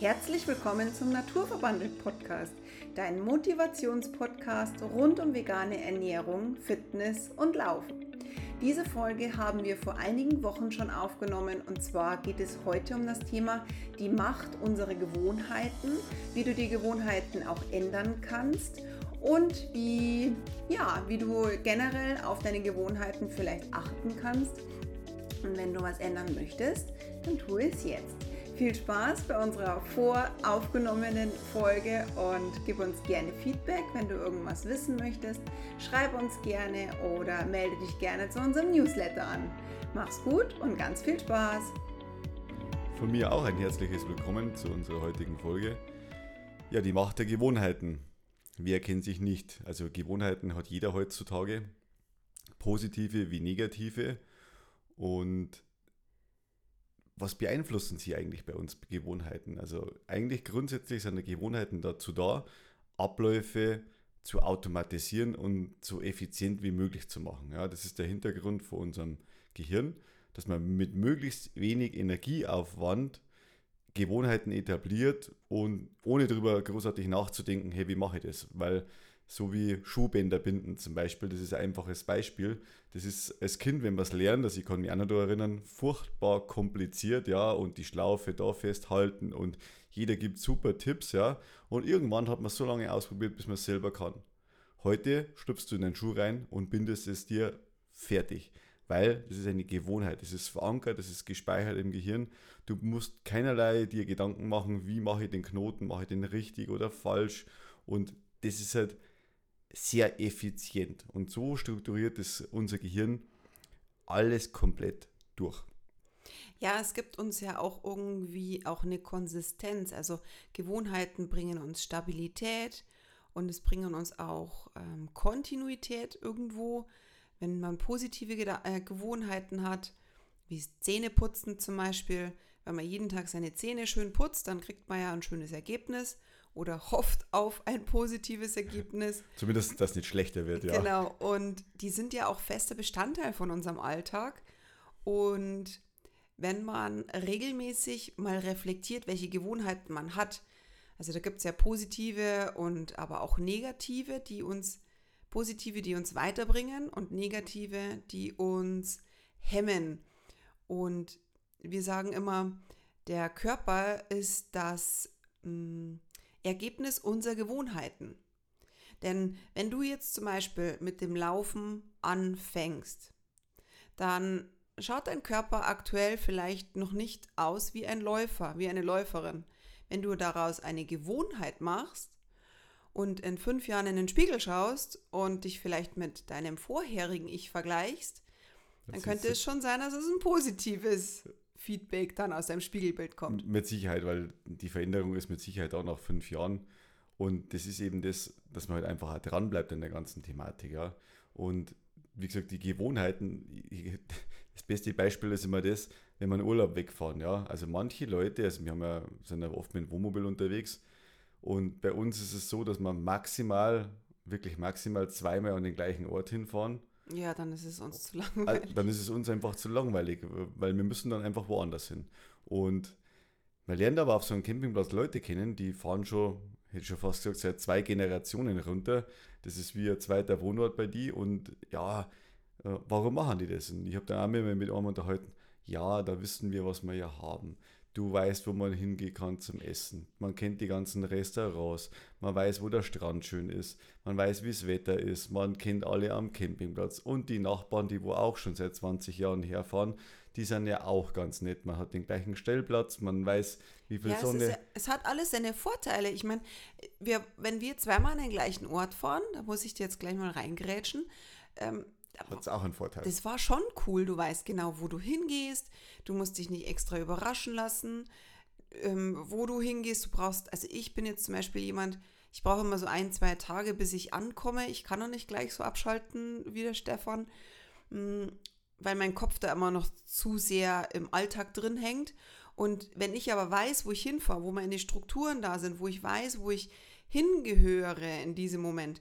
Herzlich willkommen zum Naturverbandelt Podcast, dein Motivationspodcast rund um vegane Ernährung, Fitness und Laufen. Diese Folge haben wir vor einigen Wochen schon aufgenommen und zwar geht es heute um das Thema die Macht unserer Gewohnheiten, wie du die Gewohnheiten auch ändern kannst und wie, ja, wie du generell auf deine Gewohnheiten vielleicht achten kannst. Und wenn du was ändern möchtest, dann tu es jetzt. Viel Spaß bei unserer voraufgenommenen Folge und gib uns gerne Feedback, wenn du irgendwas wissen möchtest. Schreib uns gerne oder melde dich gerne zu unserem Newsletter an. Mach's gut und ganz viel Spaß. Von mir auch ein herzliches Willkommen zu unserer heutigen Folge. Ja, die Macht der Gewohnheiten. Wer kennt sich nicht? Also Gewohnheiten hat jeder heutzutage, positive wie negative. Und was beeinflussen sie eigentlich bei uns Gewohnheiten? Also eigentlich grundsätzlich sind die Gewohnheiten dazu da, Abläufe zu automatisieren und so effizient wie möglich zu machen. Ja, das ist der Hintergrund von unserem Gehirn, dass man mit möglichst wenig Energieaufwand Gewohnheiten etabliert und ohne darüber großartig nachzudenken, hey, wie mache ich das? Weil so wie Schuhbänder binden zum Beispiel, das ist ein einfaches Beispiel. Das ist als Kind, wenn man es lernt, also ich kann mich auch noch daran erinnern, furchtbar kompliziert, ja, und die Schlaufe da festhalten und jeder gibt super Tipps, ja. Und irgendwann hat man so lange ausprobiert, bis man es selber kann. Heute stupst du in den Schuh rein und bindest es dir fertig, weil das ist eine Gewohnheit, das ist verankert, das ist gespeichert im Gehirn. Du musst keinerlei dir Gedanken machen, wie mache ich den Knoten, mache ich den richtig oder falsch und das ist halt sehr effizient. Und so strukturiert es unser Gehirn alles komplett durch. Ja, es gibt uns ja auch irgendwie auch eine Konsistenz. Also Gewohnheiten bringen uns Stabilität und es bringen uns auch ähm, Kontinuität irgendwo. Wenn man positive Geda äh, Gewohnheiten hat, wie Zähneputzen zum Beispiel, wenn man jeden Tag seine Zähne schön putzt, dann kriegt man ja ein schönes Ergebnis oder hofft auf ein positives Ergebnis. Zumindest, dass nicht schlechter wird, ja. Genau, und die sind ja auch fester Bestandteil von unserem Alltag. Und wenn man regelmäßig mal reflektiert, welche Gewohnheiten man hat, also da gibt es ja positive und aber auch negative, die uns, positive, die uns weiterbringen und negative, die uns hemmen. Und wir sagen immer, der Körper ist das mh, mm, Ergebnis unserer Gewohnheiten. Denn wenn du jetzt zum Beispiel mit dem Laufen anfängst, dann schaut dein Körper aktuell vielleicht noch nicht aus wie ein Läufer, wie eine Läuferin. Wenn du daraus eine Gewohnheit machst und in fünf Jahren in den Spiegel schaust und dich vielleicht mit deinem vorherigen Ich vergleichst, dann könnte es schon sein, dass es ein positives Feedback dann aus deinem Spiegelbild kommt. Mit Sicherheit, weil die Veränderung ist mit Sicherheit auch nach fünf Jahren. Und das ist eben das, dass man halt einfach halt dran bleibt in der ganzen Thematik. Ja. Und wie gesagt, die Gewohnheiten, das beste Beispiel ist immer das, wenn in Urlaub wegfahren. Ja. Also manche Leute, also wir haben ja, sind ja oft mit Wohnmobil unterwegs und bei uns ist es so, dass wir maximal, wirklich maximal zweimal an den gleichen Ort hinfahren ja, dann ist es uns zu langweilig. Dann ist es uns einfach zu langweilig, weil wir müssen dann einfach woanders hin. Und man lernt aber auf so einem Campingplatz Leute kennen, die fahren schon, hätte schon fast gesagt, seit zwei Generationen runter. Das ist wie ein zweiter Wohnort bei die und ja, äh, warum machen die das? Und ich habe dann auch mit, mit einem unterhalten, ja, da wissen wir, was wir ja haben. Du weißt, wo man hingehen kann zum Essen. Man kennt die ganzen Restaurants. Man weiß, wo der Strand schön ist. Man weiß, wie das Wetter ist. Man kennt alle am Campingplatz. Und die Nachbarn, die wo auch schon seit 20 Jahren herfahren, die sind ja auch ganz nett. Man hat den gleichen Stellplatz, man weiß, wie viel ja, Sonne. Es, ja, es, hat alles seine Vorteile. Ich meine, wir, wenn wir zweimal an den gleichen Ort fahren, da muss ich dir jetzt gleich mal reingrätschen. Ähm, hat es auch einen Vorteil. Das war schon cool. Du weißt genau, wo du hingehst. Du musst dich nicht extra überraschen lassen, ähm, wo du hingehst. Du brauchst, also ich bin jetzt zum Beispiel jemand, ich brauche immer so ein, zwei Tage, bis ich ankomme. Ich kann noch nicht gleich so abschalten wie der Stefan, mm, weil mein Kopf da immer noch zu sehr im Alltag drin hängt. Und wenn ich aber weiß, wo ich hinfahre, wo meine Strukturen da sind, wo ich weiß, wo ich hingehöre in diesem Moment,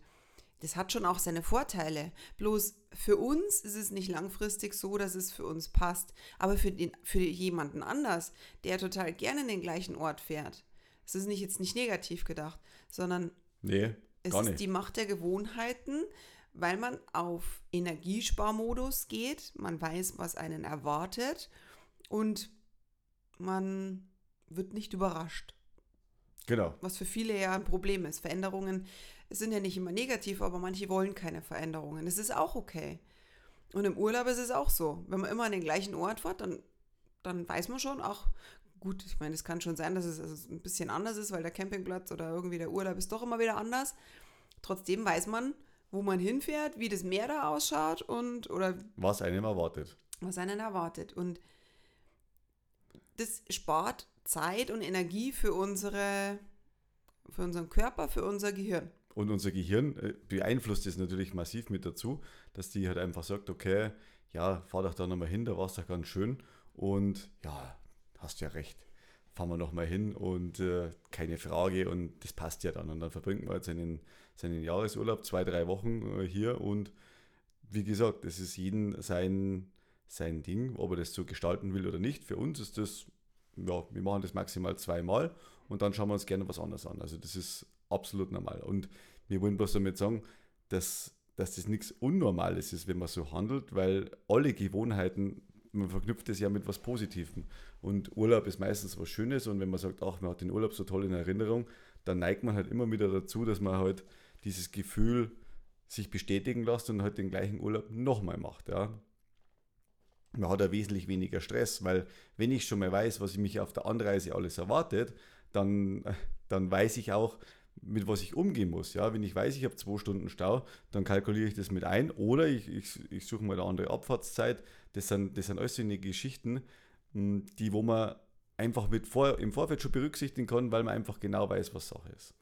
das hat schon auch seine Vorteile. Bloß für uns ist es nicht langfristig so, dass es für uns passt. Aber für, den, für jemanden anders, der total gerne in den gleichen Ort fährt, Es ist nicht jetzt nicht negativ gedacht, sondern Nee, es ist nicht. die Macht der Gewohnheiten, weil man auf Energiesparmodus geht, man weiß, was einen erwartet und man wird nicht überrascht, Genau. was für viele ja ein Problem ist. Veränderungen sind ja nicht immer negativ, aber manche wollen keine Veränderungen. Das ist auch okay. Und im Urlaub ist es auch so. Wenn man immer an den gleichen Ort fährt, dann, dann weiß man schon, auch gut, ich meine, es kann schon sein, dass es ein bisschen anders ist, weil der Campingplatz oder irgendwie der Urlaub ist doch immer wieder anders. Trotzdem weiß man, wo man hinfährt, wie das Meer da ausschaut und oder Was einem erwartet. was einen erwartet. Und das spart Zeit und Energie für unsere, für unseren Körper, für unser Gehirn. Und unser Gehirn äh, beeinflusst es natürlich massiv mit dazu, dass die halt einfach sagt, okay, ja, fahr doch da nochmal hin, da war es doch ganz schön. Und ja, hast ja recht. Fahren wir nochmal hin und äh, keine Frage und das passt ja dann. Und dann verbringt man halt seinen, seinen Jahresurlaub zwei, drei Wochen äh, hier und wie gesagt, das ist jeden sein, sein Ding, ob er das so gestalten will oder nicht. Für uns ist das, ja, wir machen das maximal zweimal und dann schauen wir uns gerne was anderes an. Also das ist absolut normal. Und wir wollen bloß damit sagen, dass, dass das nichts Unnormales ist, wenn man so handelt, weil alle Gewohnheiten, man verknüpft das ja mit was Positivem. Und Urlaub ist meistens was Schönes und wenn man sagt, ach, man hat den Urlaub so toll in Erinnerung, dann neigt man halt immer wieder dazu, dass man halt dieses Gefühl sich bestätigen lässt und halt den gleichen Urlaub nochmal macht. Ja. Man hat ja wesentlich weniger Stress, weil wenn ich schon mal weiß, was mich auf der Anreise alles erwartet, dann, dann weiß ich auch, mit was ich umgehen muss. Ja, wenn ich weiß, ich habe zwei Stunden Stau, dann kalkuliere ich das mit ein oder ich, ich, ich suche mal eine andere Abfahrtszeit. Das sind, das sind alles so Geschichten, mh, die wo man einfach mit vor, im Vorfeld schon berücksichtigen kann, weil man einfach genau weiß, was Sache ist.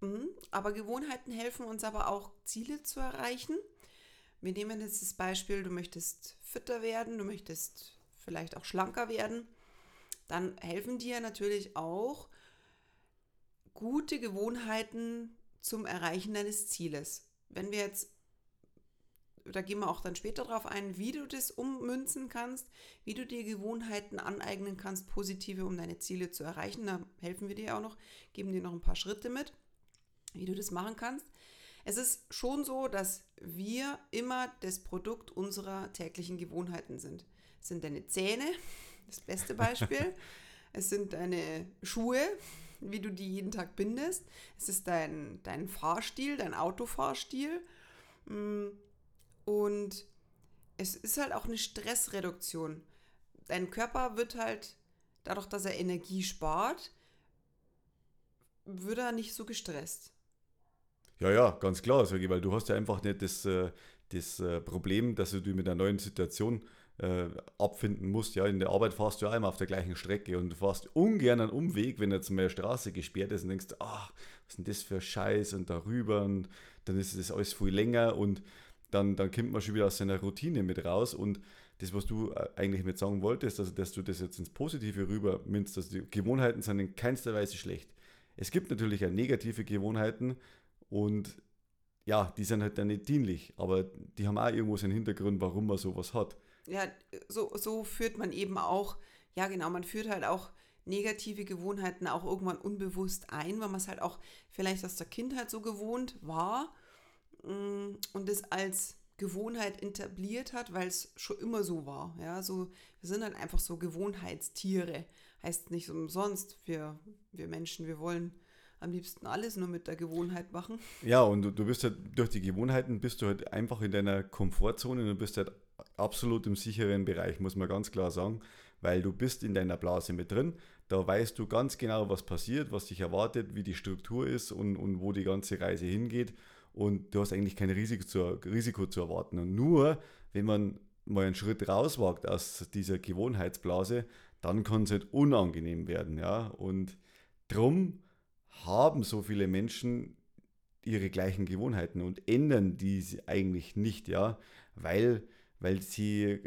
Mhm. Aber Gewohnheiten helfen uns aber auch, Ziele zu erreichen. Wir nehmen jetzt das Beispiel, du möchtest fitter werden, du möchtest vielleicht auch schlanker werden. Dann helfen dir natürlich auch gute Gewohnheiten zum Erreichen deines Zieles. Wenn wir jetzt, da gehen wir auch dann später drauf ein, wie du das ummünzen kannst, wie du dir Gewohnheiten aneignen kannst, positive, um deine Ziele zu erreichen. Da helfen wir dir auch noch, geben dir noch ein paar Schritte mit, wie du das machen kannst. Es ist schon so, dass wir immer das Produkt unserer täglichen Gewohnheiten sind. Es sind deine Zähne, das beste Beispiel. es sind deine Schuhe, wie du die jeden Tag bindest. Es ist dein, dein Fahrstil, dein Autofahrstil. Und es ist halt auch eine Stressreduktion. Dein Körper wird halt, dadurch, dass er Energie spart, wird er nicht so gestresst. Ja, ja, ganz klar, sage ich, weil du hast ja einfach nicht das, äh, das äh, Problem, dass du dich mit einer neuen Situation äh, abfinden musst. Ja, in der Arbeit fahrst du ja immer auf der gleichen Strecke und du fährst ungern einen Umweg, wenn jetzt eine Straße gesperrt ist und denkst, ach, was ist denn das für Scheiß und darüber und dann ist das alles viel länger und dann, dann kommt man schon wieder aus seiner Routine mit raus und das, was du eigentlich mit sagen wolltest, also dass du das jetzt ins Positive rüber minst, dass die Gewohnheiten sind in keinster Weise schlecht. Es gibt natürlich auch negative Gewohnheiten, und ja, die sind halt dann nicht dienlich, aber die haben auch irgendwo seinen Hintergrund, warum man sowas hat. Ja, so, so führt man eben auch, ja genau, man führt halt auch negative Gewohnheiten auch irgendwann unbewusst ein, weil man es halt auch vielleicht aus der Kindheit so gewohnt war mm, und es als Gewohnheit etabliert hat, weil es schon immer so war. Ja, so, wir sind halt einfach so Gewohnheitstiere. Heißt nicht umsonst, wir, wir Menschen, wir wollen am liebsten alles nur mit der Gewohnheit machen. Ja, und du, du bist halt durch die Gewohnheiten bist du halt einfach in deiner Komfortzone und bist halt absolut im sicheren Bereich, muss man ganz klar sagen, weil du bist in deiner Blase mit drin. Da weißt du ganz genau, was passiert, was dich erwartet, wie die Struktur ist und, und wo die ganze Reise hingeht. Und du hast eigentlich kein Risiko zu, Risiko zu erwarten. Und nur, wenn man mal einen Schritt rauswagt aus dieser Gewohnheitsblase, dann kann es halt unangenehm werden. Ja? Und drum haben so viele Menschen ihre gleichen Gewohnheiten und ändern diese eigentlich nicht, ja, weil, weil sie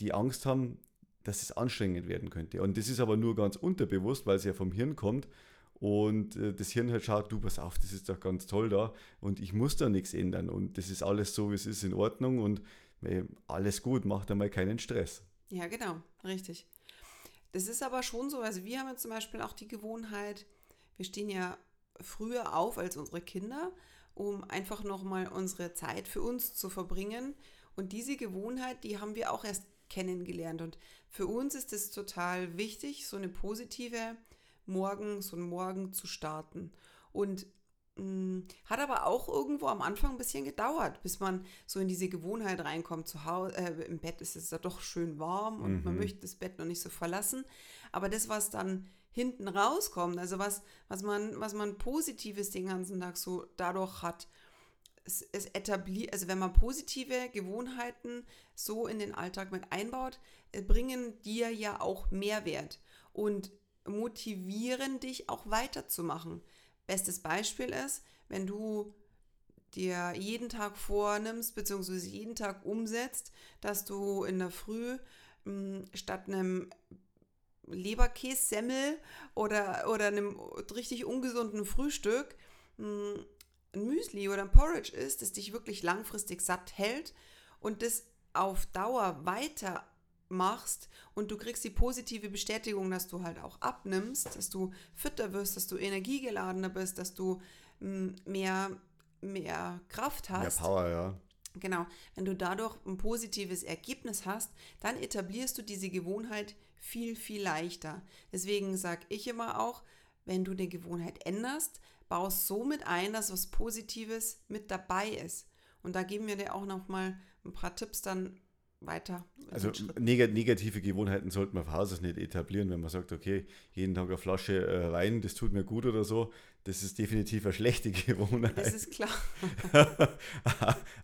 die Angst haben, dass es anstrengend werden könnte. Und das ist aber nur ganz unterbewusst, weil es ja vom Hirn kommt. Und das Hirn halt schaut, du pass auf, das ist doch ganz toll da und ich muss da nichts ändern und das ist alles so, wie es ist, in Ordnung und alles gut, macht einmal keinen Stress. Ja, genau, richtig. Das ist aber schon so, also wir haben jetzt zum Beispiel auch die Gewohnheit, wir stehen ja früher auf als unsere Kinder, um einfach nochmal unsere Zeit für uns zu verbringen. Und diese Gewohnheit, die haben wir auch erst kennengelernt. Und für uns ist es total wichtig, so eine positive Morgen, so einen Morgen zu starten. Und mh, mm, hat aber auch irgendwo am Anfang ein bisschen gedauert, bis man so in diese Gewohnheit reinkommt. Zu Hause, äh, im Bett ist es ja doch schön warm und mhm. man möchte das Bett noch nicht so verlassen. Aber das, was dann hinten rauskommt, also was, was, man, was man Positives den ganzen Tag so dadurch hat, es, es etabliert, also wenn man positive Gewohnheiten so in den Alltag mit einbaut, äh, bringen dir ja auch Mehrwert und motivieren dich auch weiterzumachen. Bestes Beispiel ist, wenn du dir jeden Tag vornimmst, beziehungsweise jeden Tag umsetzt, dass du in der Früh mh, hm, statt einem Leberkässemmel oder, oder einem richtig ungesunden Frühstück hm, ein Müsli oder ein Porridge isst, das dich wirklich langfristig satt hält und das auf Dauer weiter machst und du kriegst die positive Bestätigung, dass du halt auch abnimmst, dass du fitter wirst, dass du energiegeladener bist, dass du hm, mehr, mehr Kraft hast. Mehr Power, ja. Genau, wenn du dadurch ein positives Ergebnis hast, dann etablierst du diese Gewohnheit viel, viel leichter. Deswegen sage ich immer auch, wenn du eine Gewohnheit änderst, baust somit ein, dass was Positives mit dabei ist. Und da geben wir dir auch noch mal ein paar Tipps dann weiter. Also neg negative Gewohnheiten sollte man von Haus aus nicht etablieren, wenn man sagt, okay, jeden Tag eine Flasche äh, Wein, das tut mir gut oder so. Das ist definitiv eine schlechte Gewohnheit. Das ist klar.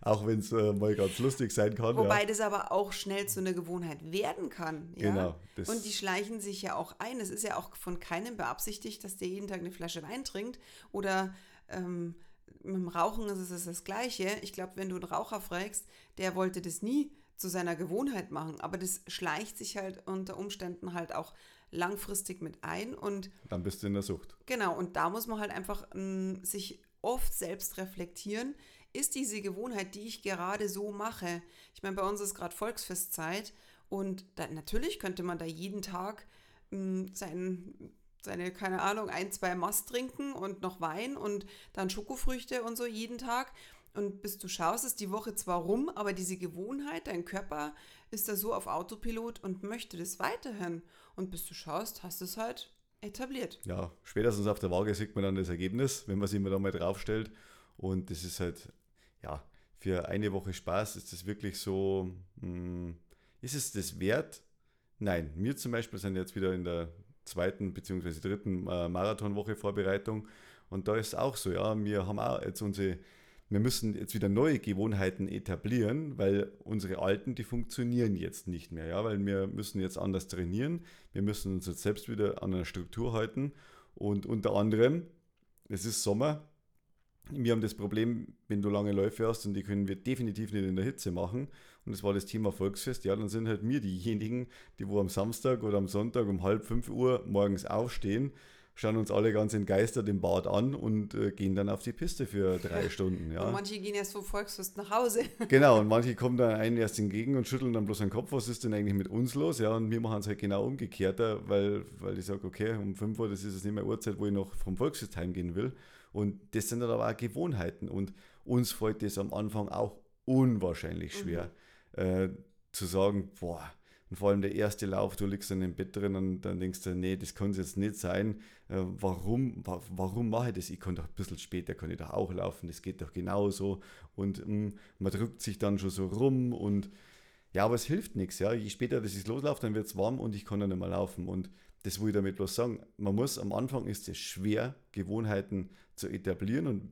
auch wenn es äh, mal ganz lustig sein kann. Wobei ja. das aber auch schnell zu einer Gewohnheit werden kann. Ja? Genau. Und die schleichen sich ja auch ein. Es ist ja auch von keinem beabsichtigt, dass der jeden Tag eine Flasche Wein trinkt oder ähm, mit dem Rauchen ist es das Gleiche. Ich glaube, wenn du einen Raucher fragst, der wollte das nie zu seiner Gewohnheit machen. Aber das schleicht sich halt unter Umständen halt auch langfristig mit ein und dann bist du in der Sucht. Genau, und da muss man halt einfach m, sich oft selbst reflektieren. Ist diese Gewohnheit, die ich gerade so mache, ich meine, bei uns ist gerade Volksfestzeit und da, natürlich könnte man da jeden Tag m, sein, seine, keine Ahnung, ein, zwei Mast trinken und noch Wein und dann Schokofrüchte und so jeden Tag. Und bis du schaust, ist die Woche zwar rum, aber diese Gewohnheit, dein Körper ist da so auf Autopilot und möchte das weiterhin. Und bis du schaust, hast du es halt etabliert. Ja, spätestens auf der Waage sieht man dann das Ergebnis, wenn man sich immer da mal draufstellt. Und das ist halt, ja, für eine Woche Spaß ist das wirklich so, mh, hm, ist es das wert? Nein, wir zum Beispiel sind jetzt wieder in der zweiten bzw. dritten äh, Marathonwoche Vorbereitung. Und da ist es auch so, ja, wir haben auch jetzt unsere wir müssen jetzt wieder neue Gewohnheiten etablieren, weil unsere alten, die funktionieren jetzt nicht mehr, ja, weil wir müssen jetzt anders trainieren, wir müssen uns jetzt selbst wieder an einer Struktur halten. Und unter anderem, es ist Sommer, wir haben das Problem, wenn du lange Läufe hast und die können wir definitiv nicht in der Hitze machen. Und das war das Thema Volksfest, ja, dann sind halt wir diejenigen, die wo am Samstag oder am Sonntag um halb fünf Uhr morgens aufstehen schauen uns alle ganz entgeistert im Bad an und äh, gehen dann auf die Piste für drei Stunden. Ja. Und manche gehen erst vom Volksfest nach Hause. genau, und manche kommen dann einen erst entgegen und schütteln dann bloß den Kopf, was ist denn eigentlich mit uns los? Ja, und wir machen es halt genau umgekehrt, weil, weil ich sage, okay, um 5 Uhr, das ist jetzt nicht mehr Uhrzeit, wo ich noch vom Volksfest heimgehen will. Und das sind dann aber auch Gewohnheiten. Und uns fällt das am Anfang auch unwahrscheinlich schwer, mhm. äh, zu sagen, boah, und vor allem der erste Lauf, du liegst dann im Bett drin und dann denkst du, nee, das kann es jetzt nicht sein. Äh, warum, wa warum mache ich das? Ich kann doch ein bisschen später, kann ich doch auch laufen, das geht doch genauso. Und mh, mm, man drückt sich dann schon so rum und ja, aber es hilft nichts. Ja. Je später das ich loslaufe, dann wird es warm und ich kann dann nicht mehr laufen. Und das will ich damit bloß sagen. Man muss am Anfang ist es schwer, Gewohnheiten zu etablieren und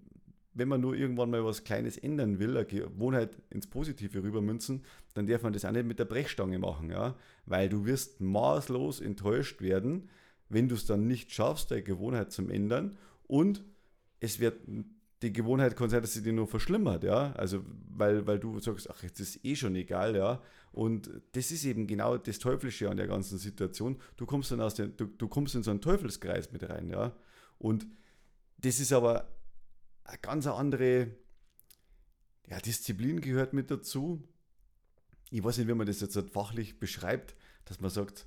wenn man nur irgendwann mal was Kleines ändern will, eine Gewohnheit ins Positive rübermünzen, dann darf man das auch nicht mit der Brechstange machen, ja, weil du wirst maßlos enttäuscht werden, wenn du es dann nicht schaffst, deine Gewohnheit zu ändern. Und es wird die Gewohnheit kann sein, dass sie dir nur verschlimmert, ja, also weil, weil du sagst, ach, jetzt ist eh schon egal, ja, und das ist eben genau das Teuflische an der ganzen Situation. Du kommst dann aus der, du, du kommst in so einen Teufelskreis mit rein, ja, und das ist aber eine ganz andere ja, Disziplin gehört mit dazu. Ich weiß nicht, wie man das jetzt fachlich beschreibt, dass man sagt,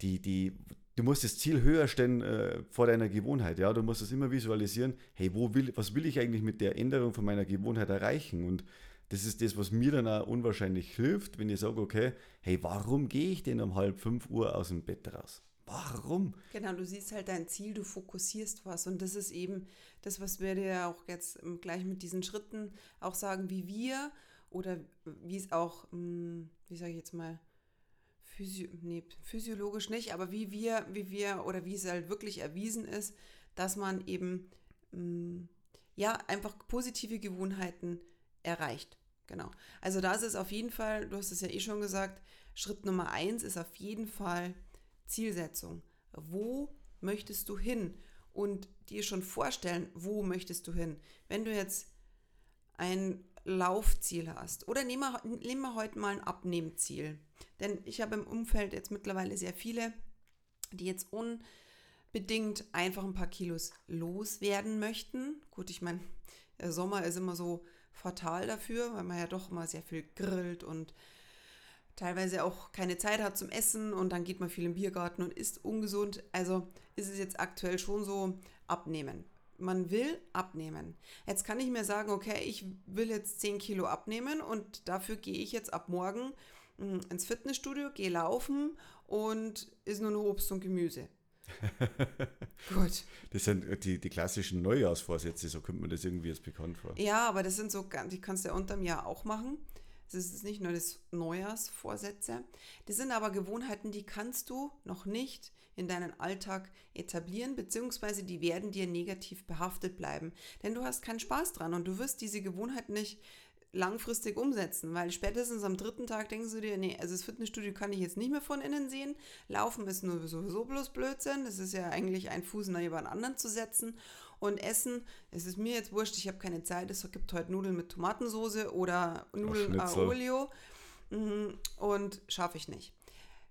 die, die, du musst das Ziel höher stellen äh, vor deiner Gewohnheit. Ja, du musst es immer visualisieren. Hey, wo will, was will ich eigentlich mit der Änderung von meiner Gewohnheit erreichen? Und das ist das, was mir dann auch unwahrscheinlich hilft, wenn ich sage, okay, hey, warum gehe ich denn um halb fünf Uhr aus dem Bett raus? Warum? Genau, du siehst halt dein Ziel, du fokussierst was. Und das ist eben das, was wir dir auch jetzt gleich mit diesen Schritten auch sagen, wie wir oder wie es auch, hm, wie sage ich jetzt mal, physio nee, physiologisch nicht, aber wie wir, wie wir oder wie es halt wirklich erwiesen ist, dass man eben hm, ja einfach positive Gewohnheiten erreicht. Genau. Also da ist auf jeden Fall, du hast es ja eh schon gesagt, Schritt Nummer eins ist auf jeden Fall Zielsetzung. Wo möchtest du hin? Und dir schon vorstellen, wo möchtest du hin? Wenn du jetzt ein Laufziel hast oder nehmen wir, nehmen wir heute mal ein Abnehmziel. Denn ich habe im Umfeld jetzt mittlerweile sehr viele, die jetzt unbedingt einfach ein paar Kilos loswerden möchten. Gut, ich meine, der Sommer ist immer so fatal dafür, weil man ja doch immer sehr viel grillt und teilweise auch keine Zeit hat zum Essen und dann geht man viel im Biergarten und isst ungesund. Also ist es jetzt aktuell schon so abnehmen. Man will abnehmen. Jetzt kann ich mir sagen, okay, ich will jetzt 10 Kilo abnehmen und dafür gehe ich jetzt ab morgen hm, ins Fitnessstudio, gehe laufen und ist nur noch Obst und Gemüse. Gut. Das sind die, die klassischen Neujahrsvorsätze, so kommt man das irgendwie jetzt bekannt vor. Ja, aber das sind so, die kannst du ja unterm Jahr auch machen. Das ist nicht nur das Neujahrsvorsätze. Das sind aber Gewohnheiten, die kannst du noch nicht in deinen Alltag etablieren, beziehungsweise die werden dir negativ behaftet bleiben. Denn du hast keinen Spaß dran und du wirst diese Gewohnheit nicht langfristig umsetzen, weil spätestens am dritten Tag denkst du dir, nee, also das Fitnessstudio kann ich jetzt nicht mehr von innen sehen. Laufen ist nur sowieso bloß Blödsinn. Das ist ja eigentlich ein Fuß nach den anderen zu setzen. Und Essen, es ist mir jetzt wurscht, ich habe keine Zeit. Es gibt heute Nudeln mit Tomatensoße oder Nudeln Olio. Mhm, und schaffe ich nicht.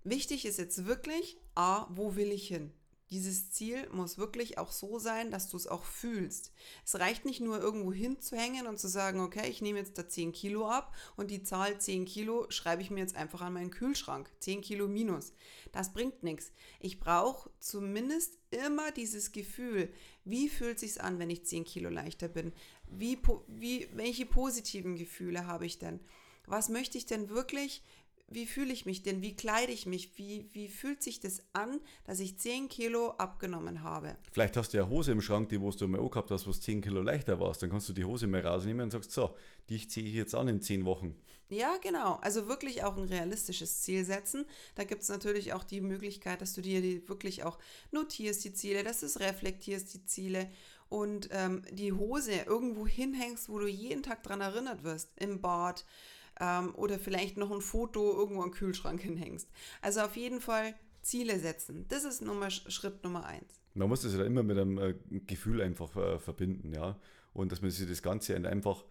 Wichtig ist jetzt wirklich, A, wo will ich hin? Dieses Ziel muss wirklich auch so sein, dass du es auch fühlst. Es reicht nicht nur irgendwo hinzuhängen und zu sagen, okay, ich nehme jetzt da 10 Kilo ab und die Zahl 10 Kilo schreibe ich mir jetzt einfach an meinen Kühlschrank. 10 Kilo minus. Das bringt nichts. Ich brauche zumindest immer dieses Gefühl, wie fühlt sich an, wenn ich 10 Kilo leichter bin? Wie, wie, welche positiven Gefühle habe ich denn? Was möchte ich denn wirklich wie fühle ich mich denn? Wie kleide ich mich? Wie, wie fühlt sich das an, dass ich 10 Kilo abgenommen habe? Vielleicht hast du ja Hose im Schrank, die wo du mal gehabt hast, wo es 10 Kilo leichter warst. Dann kannst du die Hose mal rausnehmen und sagst, so, die ziehe ich jetzt an in 10 Wochen. Ja, genau. Also wirklich auch ein realistisches Ziel setzen. Da gibt es natürlich auch die Möglichkeit, dass du dir die wirklich auch notierst, die Ziele, dass du es reflektierst, die Ziele und ähm, die Hose irgendwo hinhängst, wo du jeden Tag dran erinnert wirst. Im Bad, ähm, oder vielleicht noch ein Foto irgendwo am Kühlschrank hinhängst. Also auf jeden Fall Ziele setzen. Das ist Nummer, Schritt Nummer eins. Man muss das ja immer mit einem äh, Gefühl einfach äh, verbinden, ja. Und dass man sich das Ganze einfach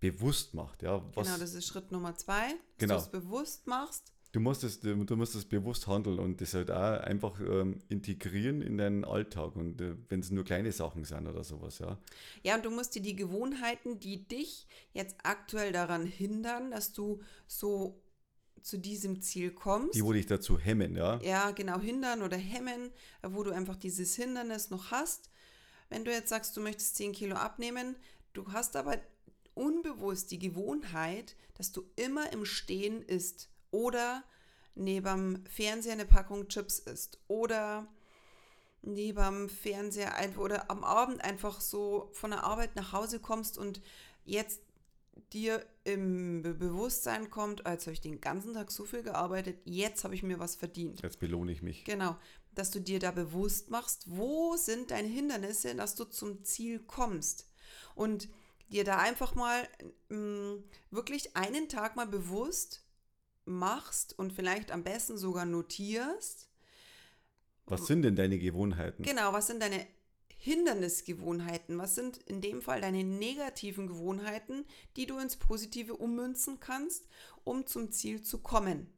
bewusst macht, ja. Was, genau, das ist Schritt Nummer zwei, dass genau. du es bewusst machst du musst es, du, du musst es bewusst handeln und das halt auch einfach ähm, integrieren in deinen Alltag und äh, wenn es nur kleine Sachen sind oder sowas, ja. Ja, und du musst dir die Gewohnheiten, die dich jetzt aktuell daran hindern, dass du so zu diesem Ziel kommst. Die, wo dich dazu hemmen, ja. Ja, genau, hindern oder hemmen, wo du einfach dieses Hindernis noch hast. Wenn du jetzt sagst, du möchtest 10 Kilo abnehmen, du hast aber unbewusst die Gewohnheit, dass du immer im Stehen isst oder neben Fernseher eine Packung Chips isst oder neben Fernseher einfach oder am Abend einfach so von der Arbeit nach Hause kommst und jetzt dir im Bewusstsein kommt, als habe ich den ganzen Tag so viel gearbeitet, jetzt habe ich mir was verdient. Jetzt belohne ich mich. Genau, dass du dir da bewusst machst, wo sind deine Hindernisse, dass du zum Ziel kommst. Und dir da einfach mal mh, mm, wirklich einen Tag mal bewusst machst und vielleicht am besten sogar notierst. Was sind denn deine Gewohnheiten? Genau, was sind deine Hindernisgewohnheiten? Was sind in dem Fall deine negativen Gewohnheiten, die du ins Positive ummünzen kannst, um zum Ziel zu kommen?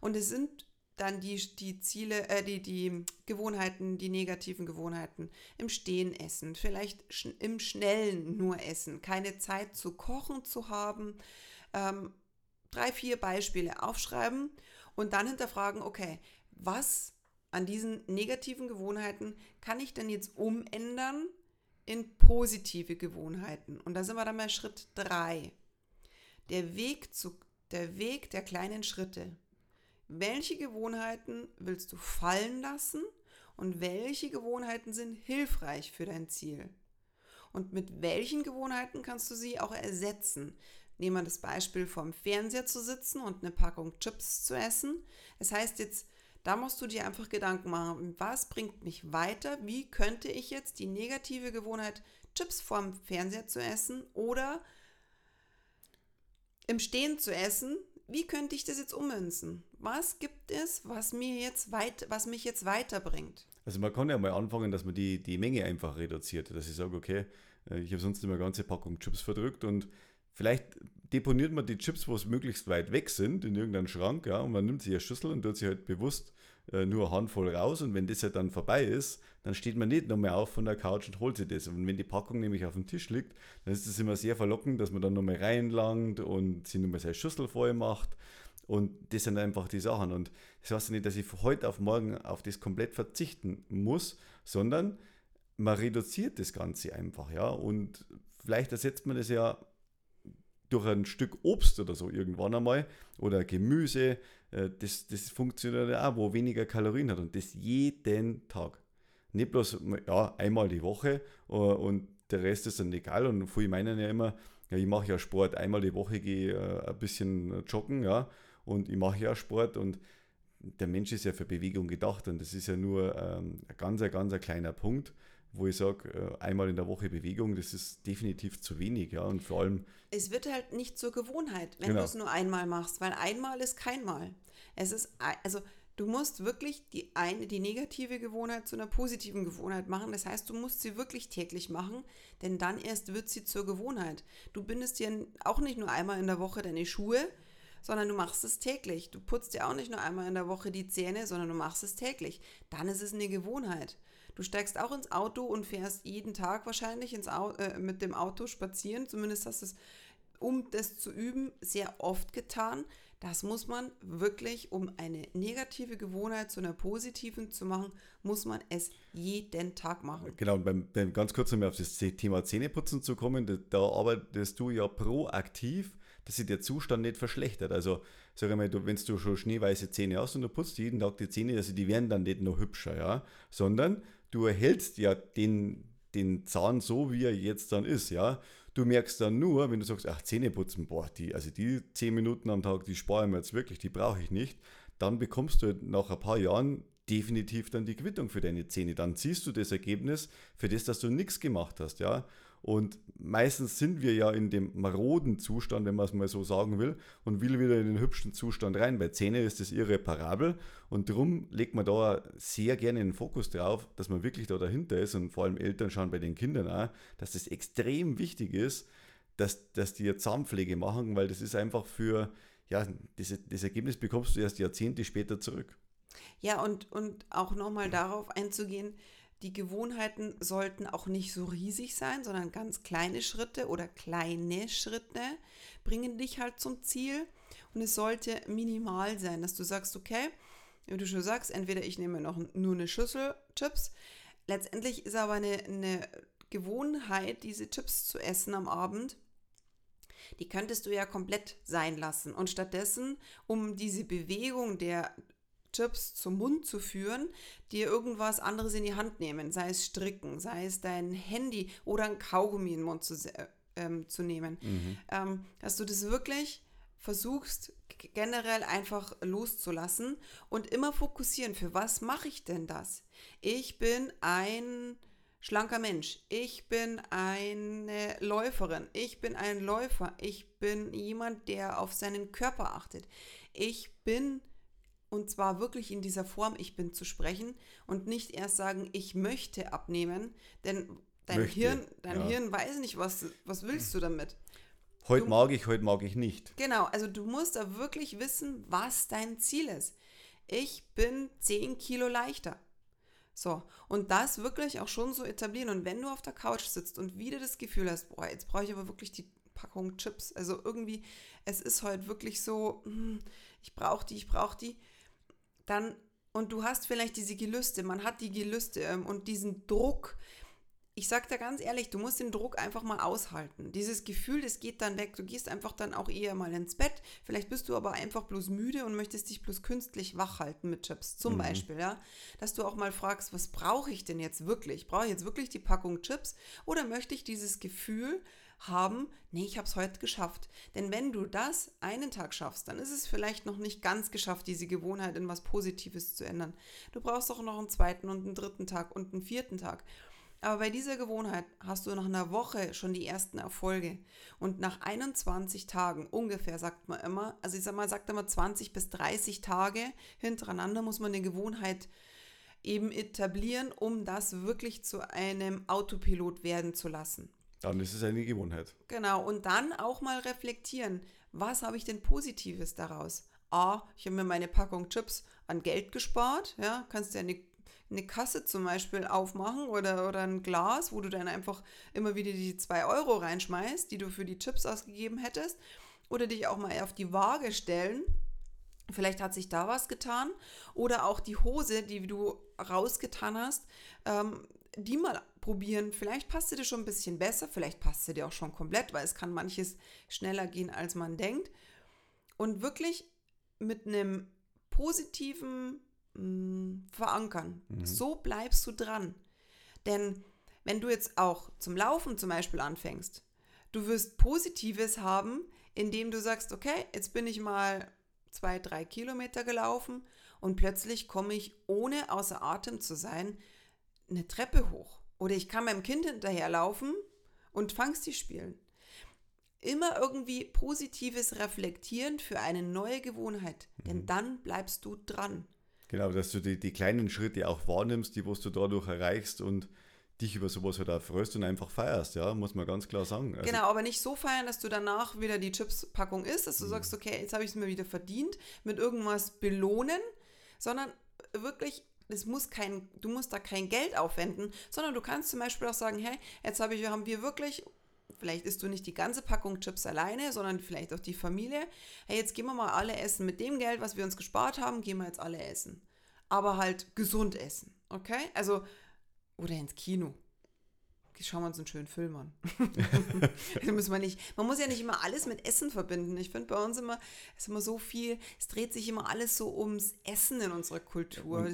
Und es sind dann die, die Ziele, äh, die, die Gewohnheiten, die negativen Gewohnheiten. Im Stehen essen, vielleicht sch im Schnellen nur essen, keine Zeit zu kochen zu haben, ähm, drei, vier Beispiele aufschreiben und dann hinterfragen, okay, was an diesen negativen Gewohnheiten kann ich denn jetzt umändern in positive Gewohnheiten? Und da sind wir dann bei Schritt 3. Der Weg, zu, der Weg der kleinen Schritte. Welche Gewohnheiten willst du fallen lassen und welche Gewohnheiten sind hilfreich für dein Ziel? Und mit welchen Gewohnheiten kannst du sie auch ersetzen? Nehmen wir das Beispiel vom Fernseher zu sitzen und eine Packung Chips zu essen. Das heißt jetzt, da musst du dir einfach Gedanken machen, was bringt mich weiter? Wie könnte ich jetzt die negative Gewohnheit, Chips vorm Fernseher zu essen oder im Stehen zu essen, wie könnte ich das jetzt ummünzen? Was gibt es, was mir jetzt weit, was mich jetzt weiterbringt? Also man kann ja mal anfangen, dass man die, die Menge einfach reduziert, dass ich sage, okay, äh, ich habe sonst immer eine ganze Packung Chips verdrückt und vielleicht deponiert man die Chips, wo es möglichst weit weg sind, in irgendeinen Schrank, ja, und man nimmt sich eine Schüssel und tut sie halt bewusst äh, nur eine Handvoll raus und wenn das halt dann vorbei ist, dann steht man nicht noch mehr auf von der Couch und holt sich das. Und wenn die Packung nämlich auf dem Tisch liegt, dann ist es immer sehr verlockend, dass man dann nochmal reinlangt und sich nochmal seine Schüssel voll macht. Und das sind einfach die Sachen. Und das heißt nicht, dass ich von heute auf morgen auf das komplett verzichten muss, sondern man reduziert das Ganze einfach, ja. Und vielleicht ersetzt man das ja durch ein Stück Obst oder so irgendwann einmal oder Gemüse. Äh, das, das funktioniert auch, wo weniger Kalorien hat und das jeden Tag. Nicht bloß ja, einmal die Woche äh, und der Rest ist dann egal. Und viele meinen ja immer, ja, ich mache ja Sport, einmal die Woche gehe äh, ein bisschen joggen, ja, und ich mache ja Sport und der Mensch ist ja für Bewegung gedacht und das ist ja nur ähm, ein ganz, ganz ein kleiner Punkt, wo ich sage, äh, einmal in der Woche Bewegung, das ist definitiv zu wenig, ja, und vor allem... Es wird halt nicht zur Gewohnheit, wenn genau. du es nur einmal machst, weil einmal ist kein Mal. Es ist, also Du musst wirklich die eine, die negative Gewohnheit zu einer positiven Gewohnheit machen. Das heißt, du musst sie wirklich täglich machen, denn dann erst wird sie zur Gewohnheit. Du bindest dir auch nicht nur einmal in der Woche deine Schuhe, sondern du machst es täglich. Du putzt dir auch nicht nur einmal in der Woche die Zähne, sondern du machst es täglich. Dann ist es eine Gewohnheit. Du steigst auch ins Auto und fährst jeden Tag wahrscheinlich ins Auto, äh, mit dem Auto spazieren. Zumindest hast du es, um das zu üben, sehr oft getan. Das muss man wirklich, um eine negative Gewohnheit zu einer positiven zu machen, muss man es jeden Tag machen. Genau, und beim, beim ganz kurz nochmal auf das Thema Zähneputzen zu kommen, da, da arbeitest du ja proaktiv, dass sich der Zustand nicht verschlechtert. Also, sag mal, wenn du schon schneeweiße Zähne hast und du putzt jeden Tag die Zähne, also die werden dann nicht noch hübscher, ja, sondern du erhältst ja den, den Zahn so, wie er jetzt dann ist, ja. Du merkst dann nur, wenn du sagst, ach, Zähne putzen, boah, die, also die 10 Minuten am Tag, die spare ich mir jetzt wirklich, die brauche ich nicht, dann bekommst du nach ein paar Jahren definitiv dann die Quittung für deine Zähne. Dann siehst du das Ergebnis für das, dass du nichts gemacht hast, ja. Und meistens sind wir ja in dem maroden Zustand, wenn man es mal so sagen will, und will wieder in den hübschen Zustand rein. Bei Zähne ist das irreparabel und darum legt man da sehr gerne den Fokus drauf, dass man wirklich da dahinter ist und vor allem Eltern schauen bei den Kindern auch, dass das extrem wichtig ist, dass, dass die Zahnpflege machen, weil das ist einfach für, ja, das, das Ergebnis bekommst du erst Jahrzehnte später zurück. Ja, und, und auch nochmal darauf einzugehen, die Gewohnheiten sollten auch nicht so riesig sein, sondern ganz kleine Schritte oder kleine Schritte bringen dich halt zum Ziel. Und es sollte minimal sein, dass du sagst, okay, wie du schon sagst, entweder ich nehme noch nur eine Schüssel Chips. Letztendlich ist aber eine, eine Gewohnheit, diese Chips zu essen am Abend, die könntest du ja komplett sein lassen. Und stattdessen, um diese Bewegung der Chips zum Mund zu führen, dir irgendwas anderes in die Hand nehmen, sei es stricken, sei es dein Handy oder ein Kaugummi in den Mund zu, äh, ähm, zu nehmen. Mhm. Ähm, dass du das wirklich versuchst, generell einfach loszulassen und immer fokussieren, für was mache ich denn das? Ich bin ein schlanker Mensch, ich bin eine Läuferin, ich bin ein Läufer, ich bin jemand, der auf seinen Körper achtet. Ich bin und zwar wirklich in dieser Form, ich bin zu sprechen und nicht erst sagen, ich möchte abnehmen, denn dein möchte, Hirn, dein ja. Hirn weiß nicht, was, was willst du damit. Heute du, mag ich, heute mag ich nicht. Genau, also du musst da wirklich wissen, was dein Ziel ist. Ich bin 10 Kilo leichter. So, und das wirklich auch schon so etablieren. Und wenn du auf der Couch sitzt und wieder das Gefühl hast, boah, jetzt brauche ich aber wirklich die Packung Chips. Also irgendwie, es ist heute wirklich so, hm, ich brauche die, ich brauche die dann und du hast vielleicht diese Gelüste, man hat die Gelüste ähm, und diesen Druck. Ich sag dir ganz ehrlich, du musst den Druck einfach mal aushalten. Dieses Gefühl, das geht dann weg. Du gehst einfach dann auch eher mal ins Bett. Vielleicht bist du aber einfach bloß müde und möchtest dich bloß künstlich wach halten mit Chips. Zum mhm. Beispiel, ja. Dass du auch mal fragst, was brauche ich denn jetzt wirklich? Brauche ich jetzt wirklich die Packung Chips oder möchte ich dieses Gefühl haben, nee, ich habe es heute geschafft. Denn wenn du das einen Tag schaffst, dann ist es vielleicht noch nicht ganz geschafft, diese Gewohnheit in was Positives zu ändern. Du brauchst auch noch einen zweiten und einen dritten Tag und einen vierten Tag. Aber bei dieser Gewohnheit hast du nach einer Woche schon die ersten Erfolge. Und nach 21 Tagen ungefähr, sagt man immer, also ich sag mal, sagt immer 20 bis 30 Tage hintereinander muss man eine Gewohnheit eben etablieren, um das wirklich zu einem Autopilot werden zu lassen. Dann ist es eine Gewohnheit. Genau, und dann auch mal reflektieren, was habe ich denn Positives daraus? A, ich habe mir meine Packung Chips an Geld gespart, ja, kannst ja eine, eine Kasse zum Beispiel aufmachen oder, oder ein Glas, wo du dann einfach immer wieder die 2 Euro reinschmeißt, die du für die Chips ausgegeben hättest. Oder dich auch mal auf die Waage stellen. Vielleicht hat sich da was getan. Oder auch die Hose, die du rausgetan hast, ähm, die mal probieren. Vielleicht passt sie dir schon ein bisschen besser, vielleicht passt sie dir auch schon komplett, weil es kann manches schneller gehen, als man denkt. Und wirklich mit einem positiven mh, mm, Verankern. Mhm. So bleibst du dran. Denn wenn du jetzt auch zum Laufen zum Beispiel anfängst, du wirst Positives haben, indem du sagst, okay, jetzt bin ich mal zwei, drei Kilometer gelaufen und plötzlich komme ich, ohne außer Atem zu sein, eine Treppe hoch. Oder ich kann meinem Kind hinterherlaufen und Fangsti spielen. Immer irgendwie positives Reflektieren für eine neue Gewohnheit, denn mhm. dann bleibst du dran. Genau, dass du die, die kleinen Schritte auch wahrnimmst, die was du dadurch erreichst und dich über sowas halt auch freust und einfach feierst, ja, muss man ganz klar sagen. Also genau, aber nicht so feiern, dass du danach wieder die Chips-Packung isst, dass du mhm. sagst, okay, jetzt habe ich es mir wieder verdient, mit irgendwas belohnen, sondern wirklich es muss kein, du musst da kein Geld aufwenden, sondern du kannst zum Beispiel auch sagen, hey, jetzt habe ich, haben wir wirklich, vielleicht isst du nicht die ganze Packung Chips alleine, sondern vielleicht auch die Familie. Hey, jetzt gehen wir mal alle essen. Mit dem Geld, was wir uns gespart haben, gehen wir jetzt alle essen. Aber halt gesund essen, okay? Also, oder ins Kino schauen wir uns einen schönen Film an. muss man, nicht, man muss ja nicht immer alles mit Essen verbinden. Ich finde bei uns immer, ist immer so viel, es dreht sich immer alles so ums Essen in unserer Kultur.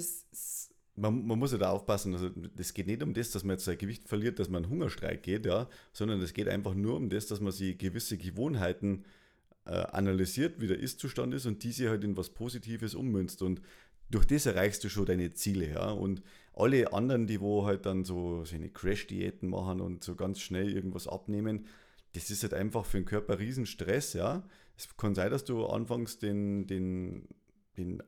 man, man, muss ja da aufpassen, also es geht nicht um das, dass man jetzt sein Gewicht verliert, dass man einen Hungerstreik geht, ja, sondern es geht einfach nur um das, dass man sich gewisse Gewohnheiten äh, analysiert, wie der Ist-Zustand ist und diese halt in was Positives ummünzt. Und durch das erreichst du schon deine Ziele, ja. Und alle anderen, die wo halt dann so seine Crash-Diäten machen und so ganz schnell irgendwas abnehmen, das ist halt einfach für den Körper riesen Stress, ja. Es kann sein, dass du anfangs den, den, den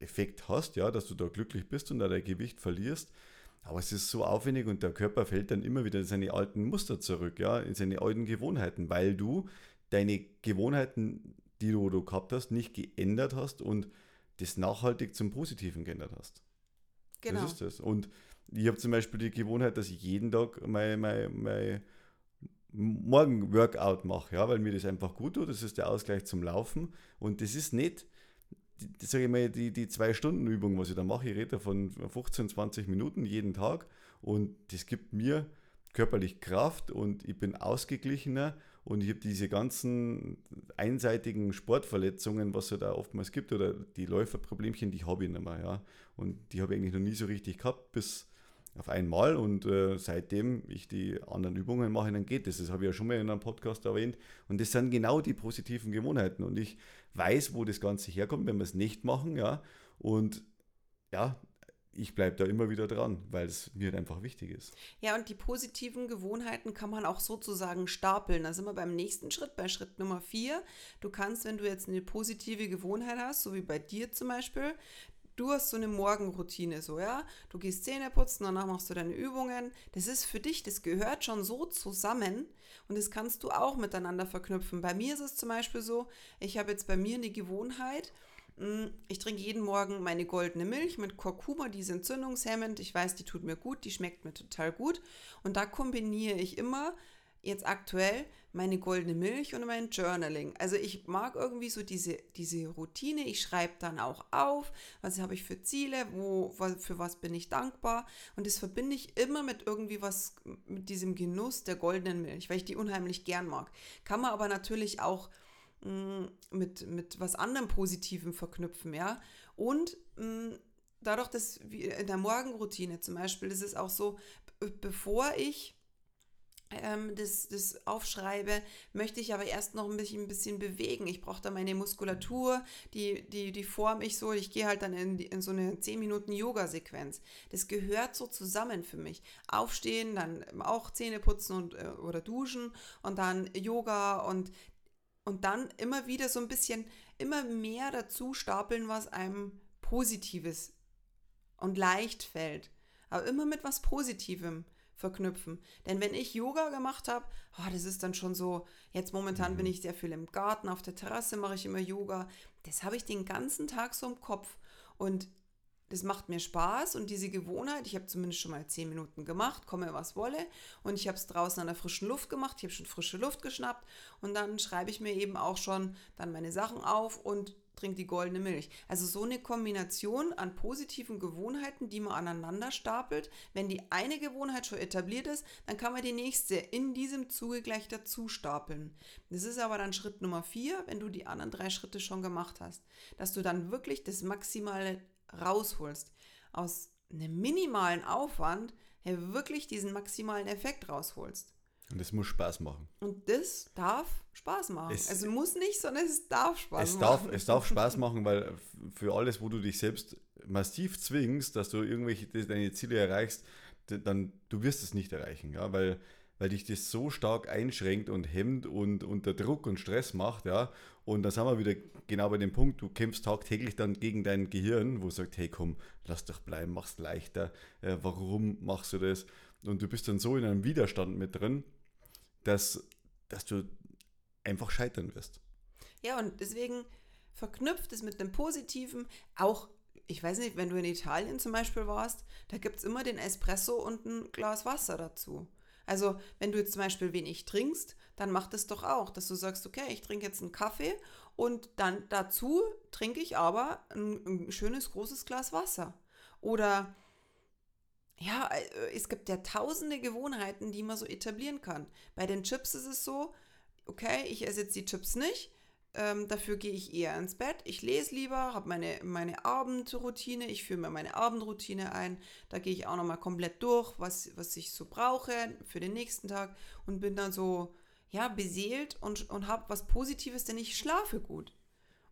Effekt hast, ja, dass du da glücklich bist und da dein Gewicht verlierst. Aber es ist so aufwendig und der Körper fällt dann immer wieder in seine alten Muster zurück, ja, in seine alten Gewohnheiten, weil du deine Gewohnheiten, die du, du gehabt hast, nicht geändert hast und das nachhaltig zum Positiven geändert hast. Genau. Das ist das. Und ich habe zum Beispiel die Gewohnheit, dass ich jeden Tag mein, mein, mein Morgen-Workout mache, ja, weil mir das einfach gut tut. Das ist der Ausgleich zum Laufen. Und das ist nicht, die, sage ich mal, die, die Zwei-Stunden-Übung, was ich da mache. Ich rede von 15, 20 Minuten jeden Tag. Und das gibt mir körperlich Kraft und ich bin ausgeglichener und ich habe diese ganzen einseitigen Sportverletzungen, was es da oftmals gibt, oder die Läuferproblemchen, die habe ich nicht mehr. Ja. Und die habe ich eigentlich noch nie so richtig gehabt, bis auf einmal. Und äh, seitdem ich die anderen Übungen mache, dann geht das. Das habe ich ja schon mal in einem Podcast erwähnt. Und das sind genau die positiven Gewohnheiten. Und ich weiß, wo das Ganze herkommt, wenn wir es nicht machen. Ja. Und ja, ich bleibe da immer wieder dran, weil es mir halt einfach wichtig ist. Ja, und die positiven Gewohnheiten kann man auch sozusagen stapeln. Da sind wir beim nächsten Schritt, bei Schritt Nummer vier. Du kannst, wenn du jetzt eine positive Gewohnheit hast, so wie bei dir zum Beispiel, du hast so eine Morgenroutine, so, ja, du gehst Zähne putzen, danach machst du deine Übungen. Das ist für dich, das gehört schon so zusammen und das kannst du auch miteinander verknüpfen. Bei mir ist es zum Beispiel so, ich habe jetzt bei mir eine Gewohnheit, ich trinke jeden Morgen meine goldene Milch mit Kurkuma, die ist entzündungshemmend. Ich weiß, die tut mir gut, die schmeckt mir total gut. Und da kombiniere ich immer jetzt aktuell meine goldene Milch und mein Journaling. Also ich mag irgendwie so diese, diese Routine. Ich schreibe dann auch auf, was habe ich für Ziele, wo, für was bin ich dankbar. Und das verbinde ich immer mit irgendwie was, mit diesem Genuss der goldenen Milch, weil ich die unheimlich gern mag. Kann man aber natürlich auch mm, mit, mit was anderem Positivem verknüpfen, ja. Und mh, mm, dadurch, dass in der Morgenroutine zum Beispiel, ist auch so, bevor ich ähm, das, das aufschreibe, möchte ich aber erst noch ein bisschen, ein bisschen bewegen. Ich brauche da meine Muskulatur, die, die, die form ich so. Ich gehe halt dann in, in so eine 10 Minuten Yoga-Sequenz. Das gehört so zusammen für mich. Aufstehen, dann auch Zähne putzen und, äh, oder duschen und dann Yoga und, und dann immer wieder so ein bisschen, immer mehr dazu stapeln, was einem Positives und leicht fällt. Aber immer mit was Positivem verknüpfen. Denn wenn ich Yoga gemacht habe, oh, das ist dann schon so, jetzt momentan mhm. bin ich sehr viel im Garten, auf der Terrasse mache ich immer Yoga. Das habe ich den ganzen Tag so im Kopf. Und das macht mir Spaß und diese Gewohnheit, ich habe zumindest schon mal zehn Minuten gemacht, komme was wolle und ich habe es draußen an der frischen Luft gemacht, ich habe schon frische Luft geschnappt und dann schreibe ich mir eben auch schon dann meine Sachen auf und trinke die goldene Milch. Also so eine Kombination an positiven Gewohnheiten, die man aneinander stapelt. Wenn die eine Gewohnheit schon etabliert ist, dann kann man die nächste in diesem Zuge gleich dazu stapeln. Das ist aber dann Schritt Nummer vier, wenn du die anderen drei Schritte schon gemacht hast. Dass du dann wirklich das Maximale rausholst. Aus einem minimalen Aufwand wirklich diesen maximalen Effekt rausholst. Und das muss Spaß machen. Und das darf Spaß machen. Es, also muss nicht, sondern es darf Spaß es machen. Darf, es darf Spaß machen, weil für alles, wo du dich selbst massiv zwingst, dass du irgendwelche deine Ziele erreichst, dann du wirst es nicht erreichen, ja, weil weil dich das so stark einschränkt und hemmt und unter Druck und Stress macht, ja. Und da sind wir wieder genau bei dem Punkt, du kämpfst tagtäglich dann gegen dein Gehirn, wo sagt, hey komm, lass doch bleiben, mach's leichter, äh, warum machst du das? Und du bist dann so in einem Widerstand mit drin, dass, dass du einfach scheitern wirst. Ja, und deswegen verknüpft es mit dem Positiven auch ich weiß nicht, wenn du in Italien zum Beispiel warst, da gibt es immer den Espresso und ein Glas Wasser dazu. Also, wenn du jetzt zum Beispiel wenig trinkst, dann mach das doch auch, dass du sagst, okay, ich trinke jetzt einen Kaffee und dann dazu trinke ich aber ein, ein schönes großes Glas Wasser. Oder ja, äh, es gibt ja tausende Gewohnheiten, die man so etablieren kann. Bei den Chips ist es so, okay, ich esse jetzt die Chips nicht, ähm, dafür gehe ich eher ins Bett. Ich lese lieber, habe meine, meine Abendroutine. Ich führe mir meine Abendroutine ein. Da gehe ich auch nochmal komplett durch, was, was ich so brauche für den nächsten Tag und bin dann so, ja, beseelt und, und habe was Positives, denn ich schlafe gut.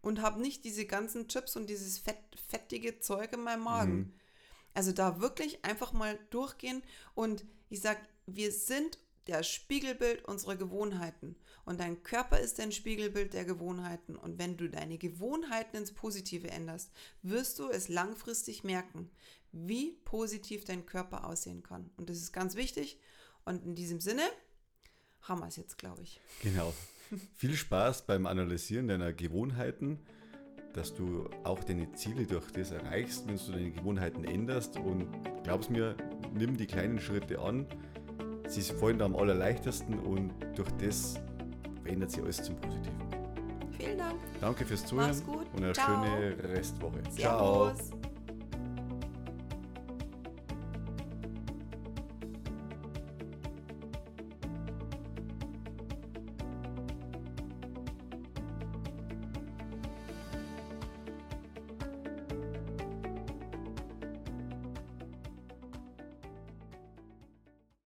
Und habe nicht diese ganzen Chips und dieses fett, fettige Zeug in meinem Magen. Mhm. Also da wirklich einfach mal durchgehen und ich sage, wir sind das Spiegelbild unserer Gewohnheiten. Und dein Körper ist ein Spiegelbild der Gewohnheiten. Und wenn du deine Gewohnheiten ins Positive änderst, wirst du es langfristig merken, wie positiv dein Körper aussehen kann. Und das ist ganz wichtig. Und in diesem Sinne haben wir es jetzt, glaube ich. Genau. Viel Spaß beim Analysieren deiner Gewohnheiten, dass du auch deine Ziele durch das erreichst, wenn du deine Gewohnheiten änderst. Und glaub's mir, nimm die kleinen Schritte an Sie fallen da am allerleichtesten und durch das verändert sich alles zum Positiven. Vielen Dank. Danke fürs Zuhören und eine Ciao. schöne Restwoche. Servus. Ciao.